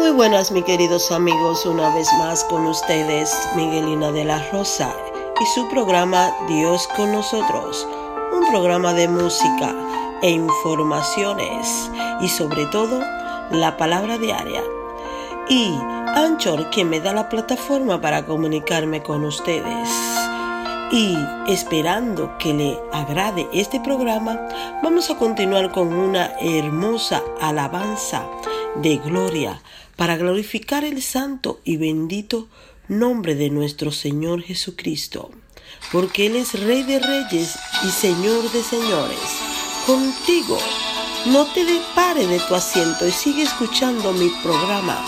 Muy buenas, mis queridos amigos, una vez más con ustedes, Miguelina de la Rosa y su programa Dios con nosotros, un programa de música e informaciones y sobre todo la palabra diaria. Y Anchor, quien me da la plataforma para comunicarme con ustedes. Y esperando que le agrade este programa, vamos a continuar con una hermosa alabanza de gloria para glorificar el santo y bendito nombre de nuestro Señor Jesucristo, porque Él es Rey de Reyes y Señor de Señores. Contigo, no te depare de tu asiento y sigue escuchando mi programa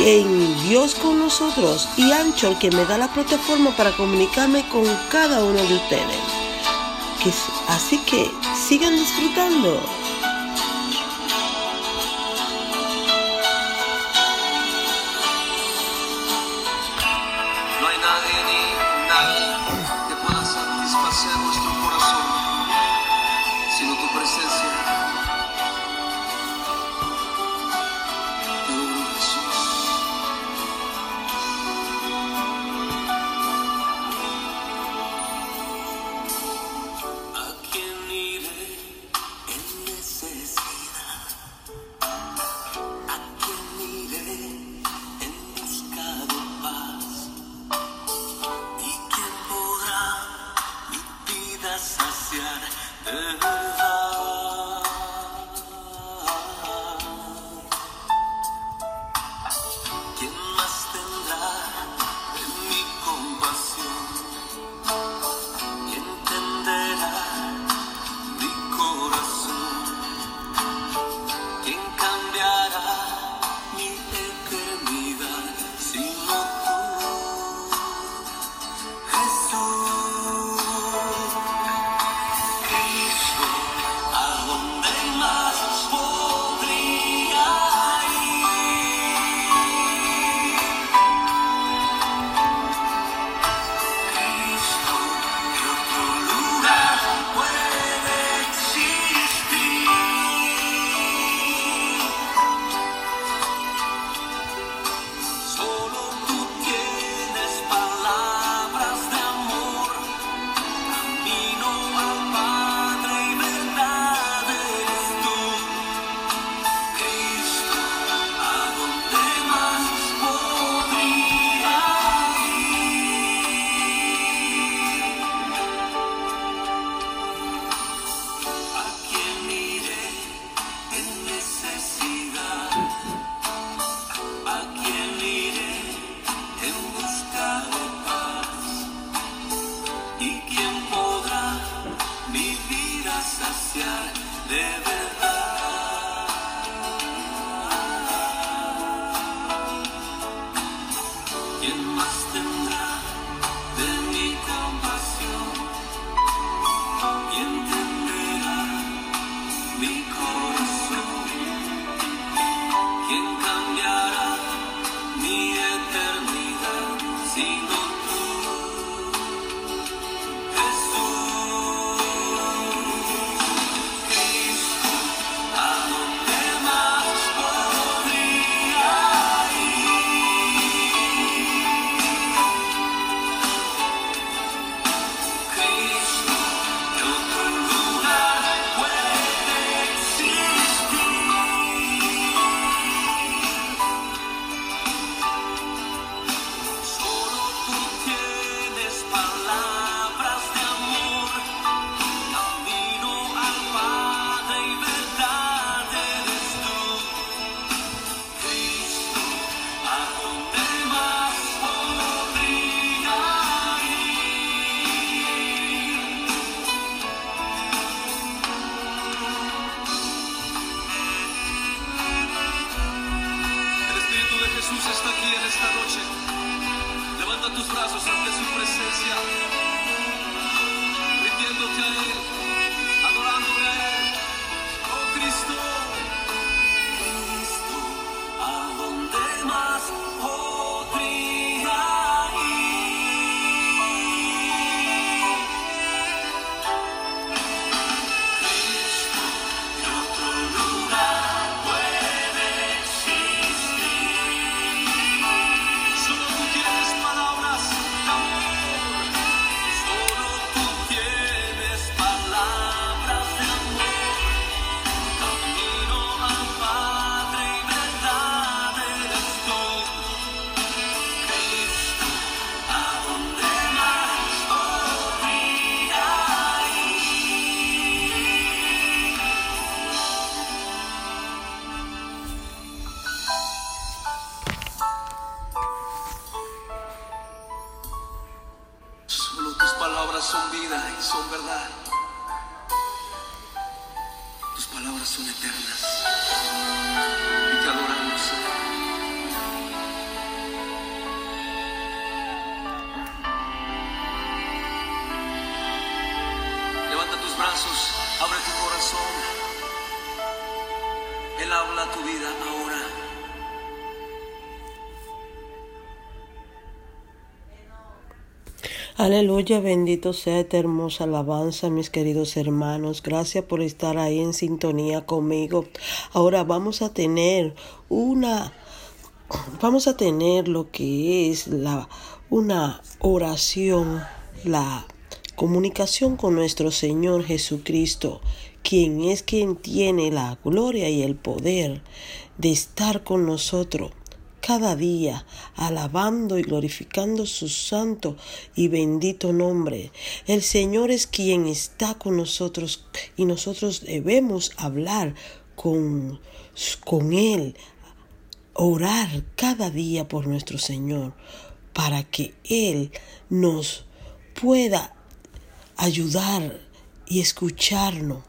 en Dios con nosotros y Ancho que me da la plataforma para comunicarme con cada uno de ustedes. así que sigan disfrutando. en esta noche. Levanta tus brazos ante su presencia. Aleluya, bendito sea esta hermosa alabanza, mis queridos hermanos. Gracias por estar ahí en sintonía conmigo. Ahora vamos a tener una, vamos a tener lo que es la, una oración, la comunicación con nuestro Señor Jesucristo, quien es quien tiene la gloria y el poder de estar con nosotros cada día, alabando y glorificando su santo y bendito nombre. El Señor es quien está con nosotros y nosotros debemos hablar con, con Él, orar cada día por nuestro Señor, para que Él nos pueda ayudar y escucharnos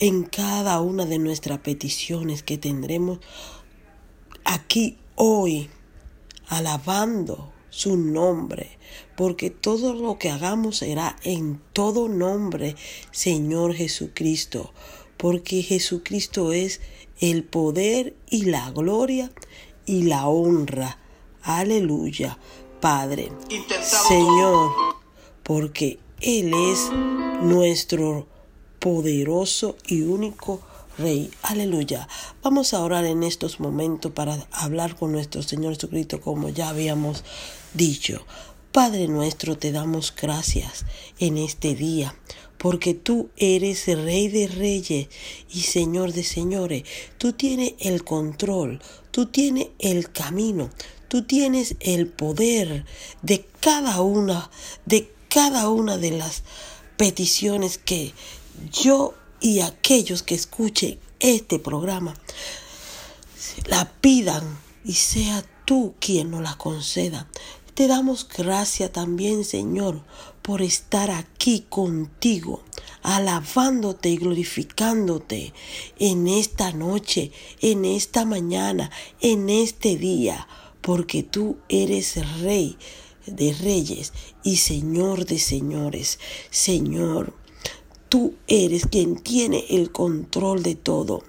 en cada una de nuestras peticiones que tendremos aquí hoy, alabando su nombre, porque todo lo que hagamos será en todo nombre, Señor Jesucristo, porque Jesucristo es el poder y la gloria y la honra. Aleluya, Padre, Señor, porque Él es nuestro poderoso y único Rey. Aleluya. Vamos a orar en estos momentos para hablar con nuestro Señor Jesucristo como ya habíamos dicho. Padre nuestro, te damos gracias en este día, porque tú eres Rey de Reyes y Señor de Señores. Tú tienes el control, tú tienes el camino, tú tienes el poder de cada una, de cada una de las peticiones que yo y aquellos que escuchen este programa la pidan y sea tú quien nos la conceda. Te damos gracias también, Señor, por estar aquí contigo, alabándote y glorificándote en esta noche, en esta mañana, en este día, porque tú eres Rey de reyes y Señor de señores. Señor, Tú eres quien tiene el control de todo.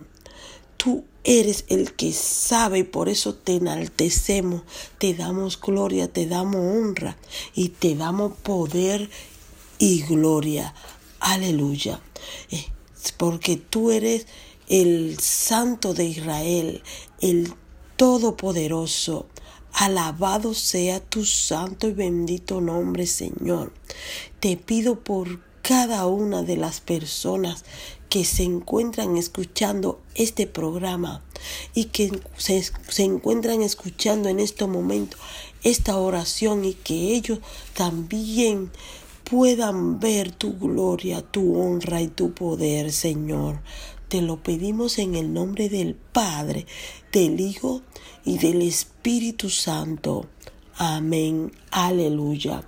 Tú eres el que sabe y por eso te enaltecemos, te damos gloria, te damos honra y te damos poder y gloria. Aleluya. Eh, porque tú eres el santo de Israel, el todopoderoso. Alabado sea tu santo y bendito nombre, Señor. Te pido por cada una de las personas que se encuentran escuchando este programa y que se, se, encuentran escuchando en este momento esta oración y que ellos también puedan ver tu gloria, tu honra y tu poder, Señor. Te lo pedimos en el nombre del Padre, del Hijo y del Espíritu Santo. Amén. Aleluya.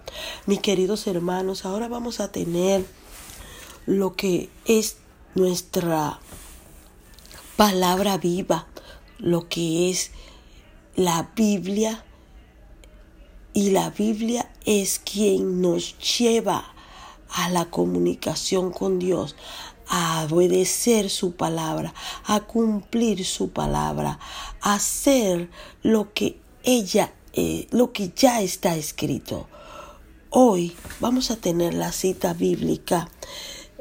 Mis queridos hermanos, ahora vamos a tener lo que es nuestra palabra viva, lo que es la Biblia. Y la Biblia es quien nos lleva a la comunicación con Dios, a obedecer su palabra, a cumplir su palabra, a hacer lo que ella lo que ya está escrito. Hoy vamos a tener la cita bíblica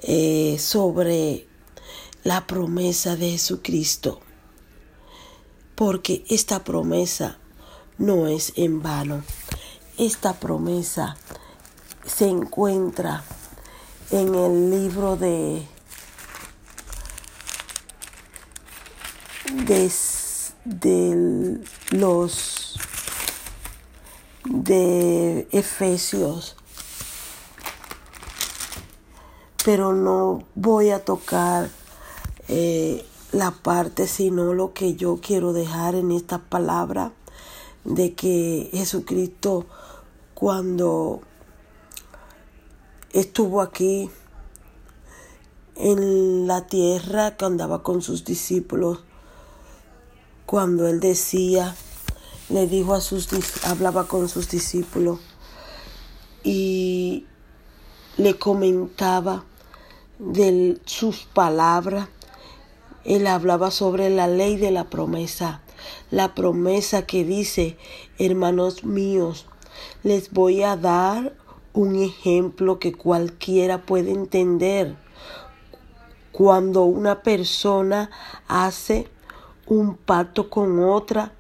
eh, sobre la promesa de Jesucristo, porque esta promesa no es en vano. Esta promesa se encuentra en el libro de, de los de Efesios, pero no voy a tocar eh, la parte, sino lo que yo quiero dejar en esta palabra de que Jesucristo cuando estuvo aquí en la tierra que andaba con sus discípulos cuando él decía le dijo a sus hablaba con sus discípulos y le comentaba de sus palabras él hablaba sobre la ley de la promesa la promesa que dice hermanos míos les voy a dar un ejemplo que cualquiera puede entender. Cuando una persona hace un pacto con otra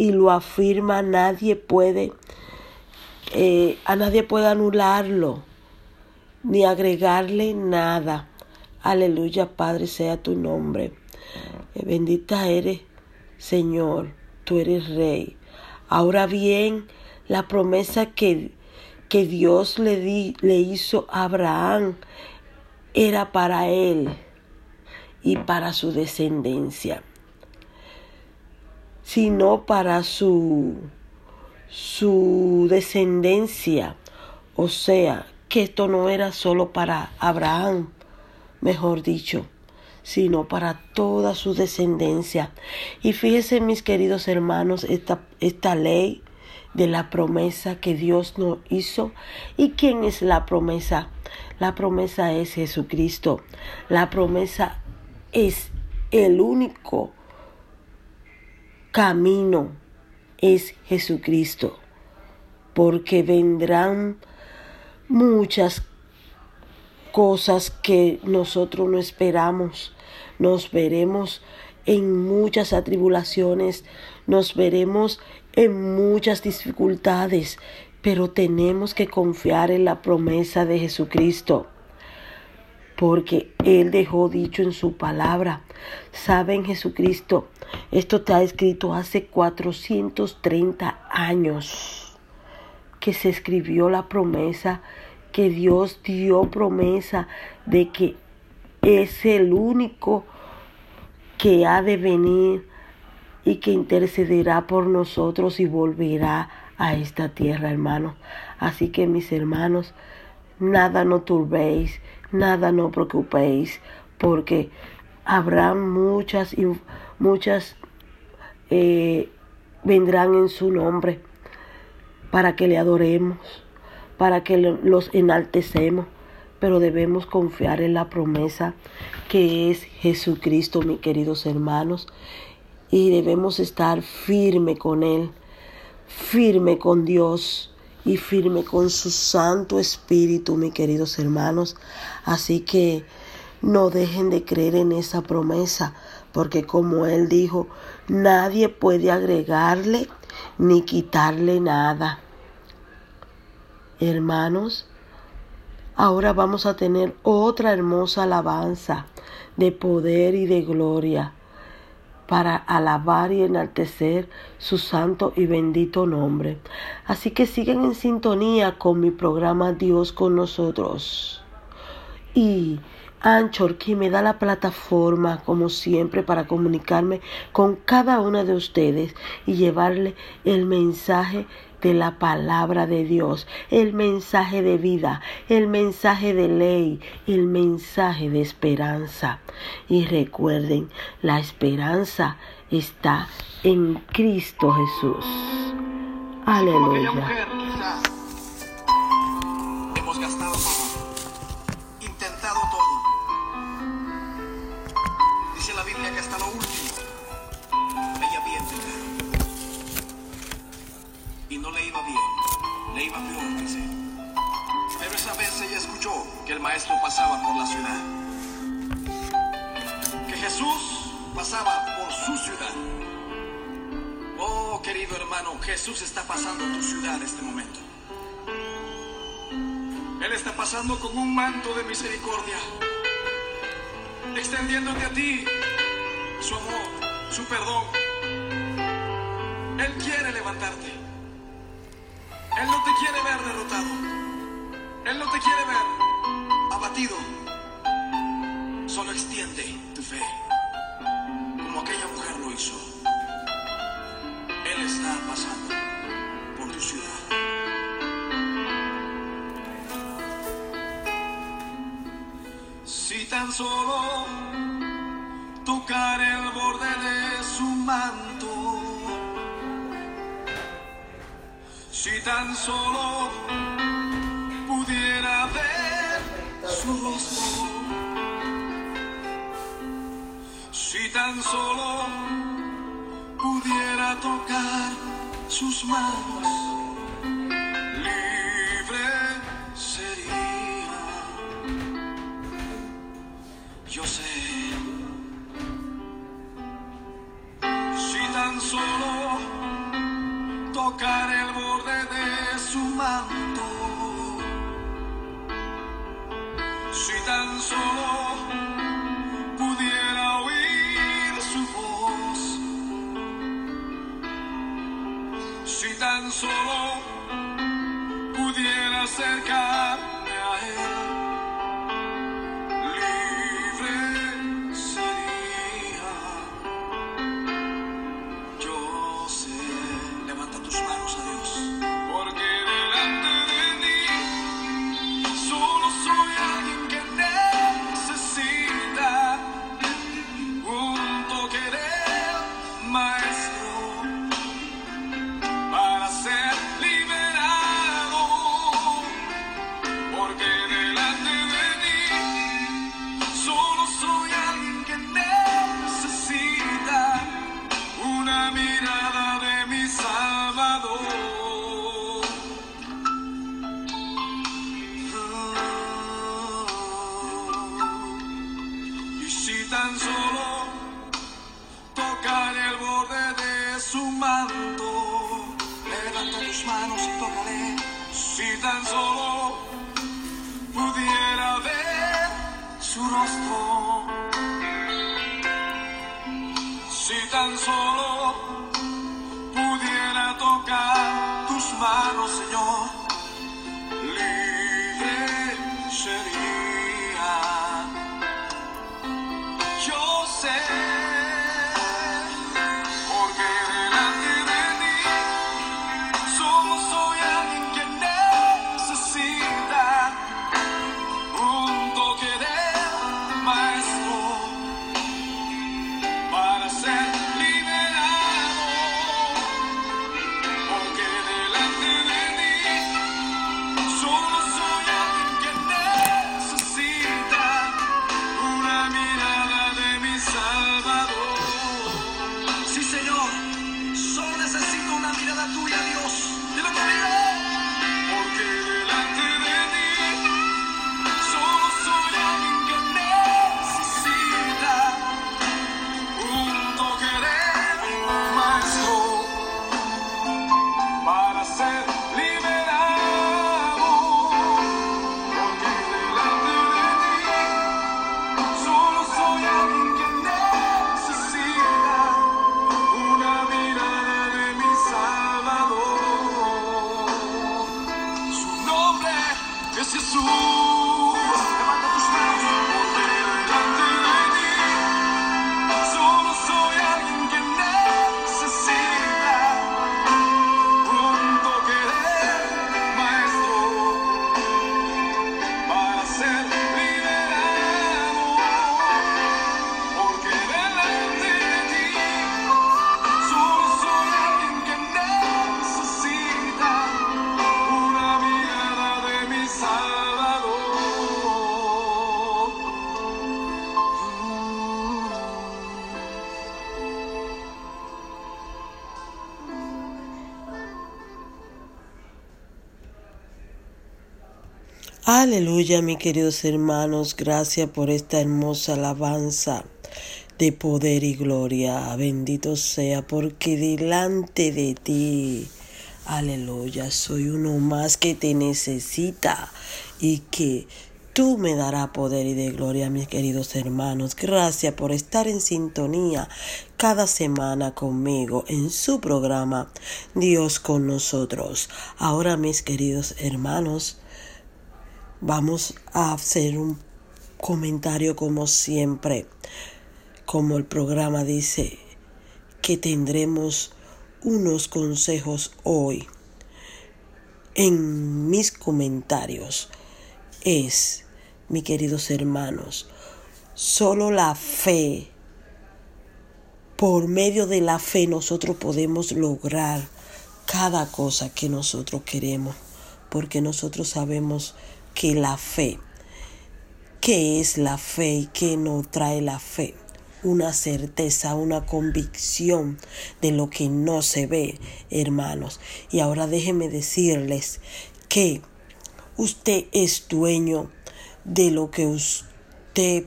y lo afirma, nadie puede, eh, a nadie puede anularlo ni agregarle nada. Aleluya, Padre, sea tu nombre. Eh, bendita eres, Señor, tú eres Rey. Ahora bien, la promesa que que Dios le, di, le hizo a Abraham era para él y para su descendencia, sino para su, su descendencia. O sea, que esto no era solo para Abraham, mejor dicho, sino para toda su descendencia. Y fíjense, mis queridos hermanos, esta, esta ley de la promesa que Dios nos hizo. ¿Y quién es la promesa? La promesa es Jesucristo. La promesa es el único camino, es Jesucristo. Porque vendrán muchas cosas que nosotros no esperamos. Nos veremos en muchas atribulaciones, nos veremos en muchas dificultades, pero tenemos que confiar en la promesa de Jesucristo. Porque Él dejó dicho en su palabra. Saben Jesucristo, esto está escrito hace 430 años que se escribió la promesa, que Dios dio promesa de que es el único que ha de venir y que intercederá por nosotros y volverá a esta tierra, hermanos. Así que mis hermanos, nada no turbéis, nada no preocupéis, porque habrá muchas, muchas eh, vendrán en su nombre para que le adoremos, para que los enaltecemos, pero debemos confiar en la promesa que es Jesucristo, mis queridos hermanos y debemos estar firme con Él, firme con Dios y firme con su Santo Espíritu, mis queridos hermanos. Así que no dejen de creer en esa promesa, porque como Él dijo, nadie puede agregarle ni quitarle nada. Hermanos, ahora vamos a tener otra hermosa alabanza de poder y de gloria para alabar y enaltecer su santo y bendito nombre. Así que sigan en sintonía con mi programa Dios con nosotros. Y Anchor, que me da la plataforma, como siempre, para comunicarme con cada una de ustedes y llevarle el mensaje de la palabra de Dios, el mensaje de vida, el mensaje de ley, el mensaje de esperanza. Y recuerden, la esperanza está en Cristo Jesús. Aleluya. Jesús está pasando tu ciudad en este momento. Él está pasando con un manto de misericordia, extendiéndote a ti su amor, su perdón. Él quiere levantarte. Él no te quiere ver derrotado. Pasando por tu ciudad. solo tocar el borde de su manto, si tan solo pudiera ver su rostro, si tan solo pudiera tocar sus manos, pudiera acercarme si tan solo pudiera tocar tus manos, Señor, Aleluya, mis queridos hermanos, gracias por esta hermosa alabanza de poder y gloria. Bendito sea, porque delante de ti, aleluya, soy uno más que te necesita y que tú me darás poder y de gloria, mis queridos hermanos. Gracias por estar en sintonía cada semana conmigo en su programa Dios con nosotros. Ahora, mis queridos hermanos, Vamos a hacer un comentario como siempre, como el programa dice, que tendremos unos consejos hoy. En mis comentarios es, mis queridos hermanos, solo la fe, por medio de la fe nosotros podemos lograr cada cosa que nosotros queremos, porque nosotros sabemos que la fe, ¿qué es la fe y qué nos trae la fe? Una certeza, una convicción de lo que no se ve, hermanos. Y ahora déjenme decirles que usted es dueño de lo que usted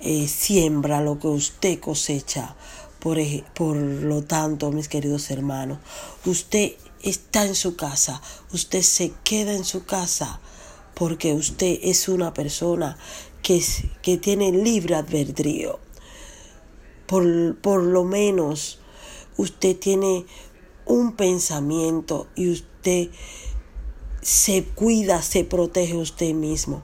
eh, siembra, lo que usted cosecha. Por lo tanto, mis queridos hermanos, usted está en su casa, usted se queda en su casa porque usted es una persona que, que tiene libre albedrío. Por, por lo menos usted tiene un pensamiento y usted se cuida, se protege usted mismo.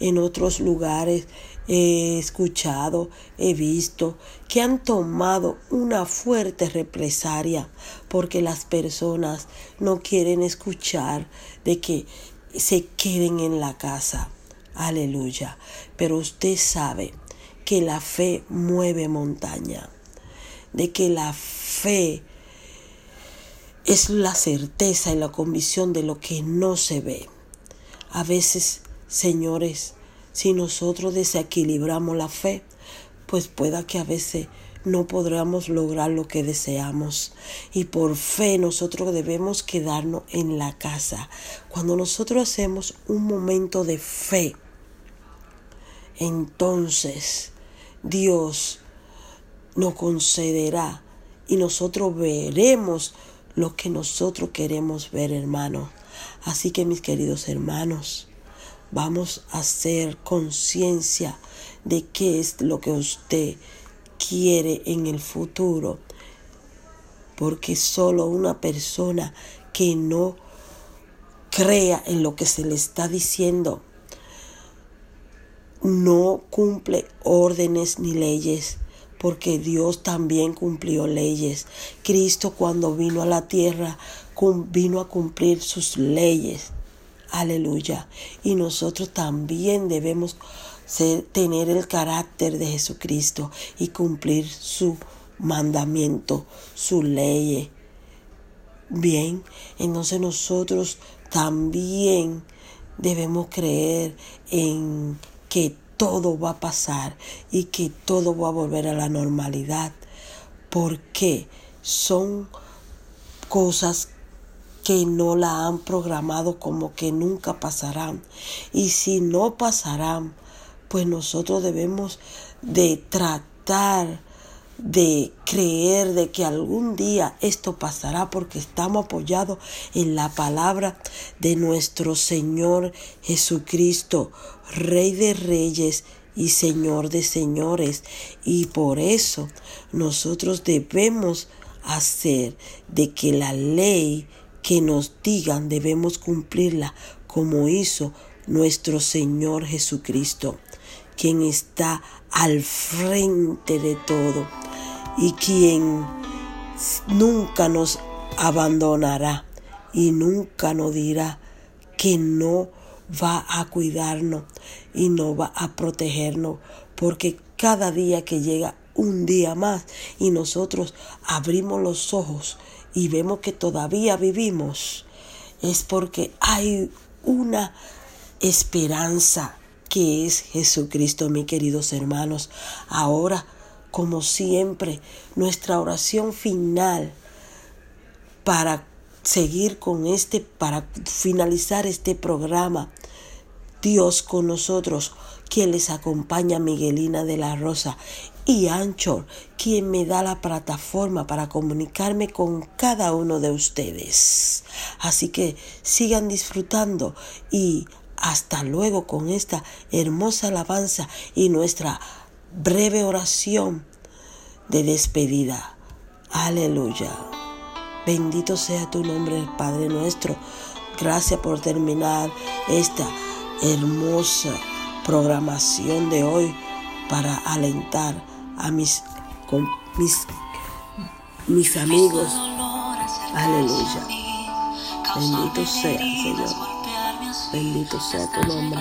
En otros lugares he escuchado, he visto que han tomado una fuerte represalia porque las personas no quieren escuchar de que se queden en la casa. Aleluya. Pero usted sabe que la fe mueve montaña, de que la fe es la certeza y la convicción de lo que no se ve. A veces, señores, si nosotros desequilibramos la fe, pues pueda que a veces no podamos lograr lo que deseamos. Y por fe nosotros debemos quedarnos en la casa. Cuando nosotros hacemos un momento de fe, entonces Dios nos concederá y nosotros veremos lo que nosotros queremos ver, hermano. Así que mis queridos hermanos, vamos a hacer conciencia de qué es lo que usted quiere en el futuro. Porque solo una persona que no crea en lo que se le está diciendo no cumple órdenes ni leyes porque Dios también cumplió leyes. Cristo cuando vino a la tierra vino a cumplir sus leyes. Aleluya. Y nosotros también debemos tener el carácter de Jesucristo y cumplir su mandamiento, su ley. Bien, entonces nosotros también debemos creer en que todo va a pasar y que todo va a volver a la normalidad. Porque son cosas que no la han programado como que nunca pasarán. Y si no pasarán, pues nosotros debemos de tratar de creer de que algún día esto pasará porque estamos apoyados en la palabra de nuestro Señor Jesucristo, Rey de Reyes y Señor de Señores. Y por eso nosotros debemos hacer de que la ley que nos digan debemos cumplirla como hizo nuestro Señor Jesucristo, quien está al frente de todo y quien nunca nos abandonará y nunca nos dirá que no va a cuidarnos y no va a protegernos, porque cada día que llega un día más y nosotros abrimos los ojos y vemos que todavía vivimos, es porque hay una esperanza que es Jesucristo, mis queridos hermanos. Ahora como siempre, nuestra oración final para seguir con este, para finalizar este programa. Dios con nosotros, quien les acompaña Miguelina de la Rosa y Anchor, quien me da la plataforma para comunicarme con cada uno de ustedes. Así que sigan disfrutando y hasta luego con esta hermosa alabanza y nuestra breve oración de despedida. Aleluya. Bendito sea tu nombre, Padre nuestro. Gracias por terminar esta hermosa programación de hoy para alentar a mis, mis, mis amigos. Aleluya. Bendito sea, Señor. Bendito sea tu nombre.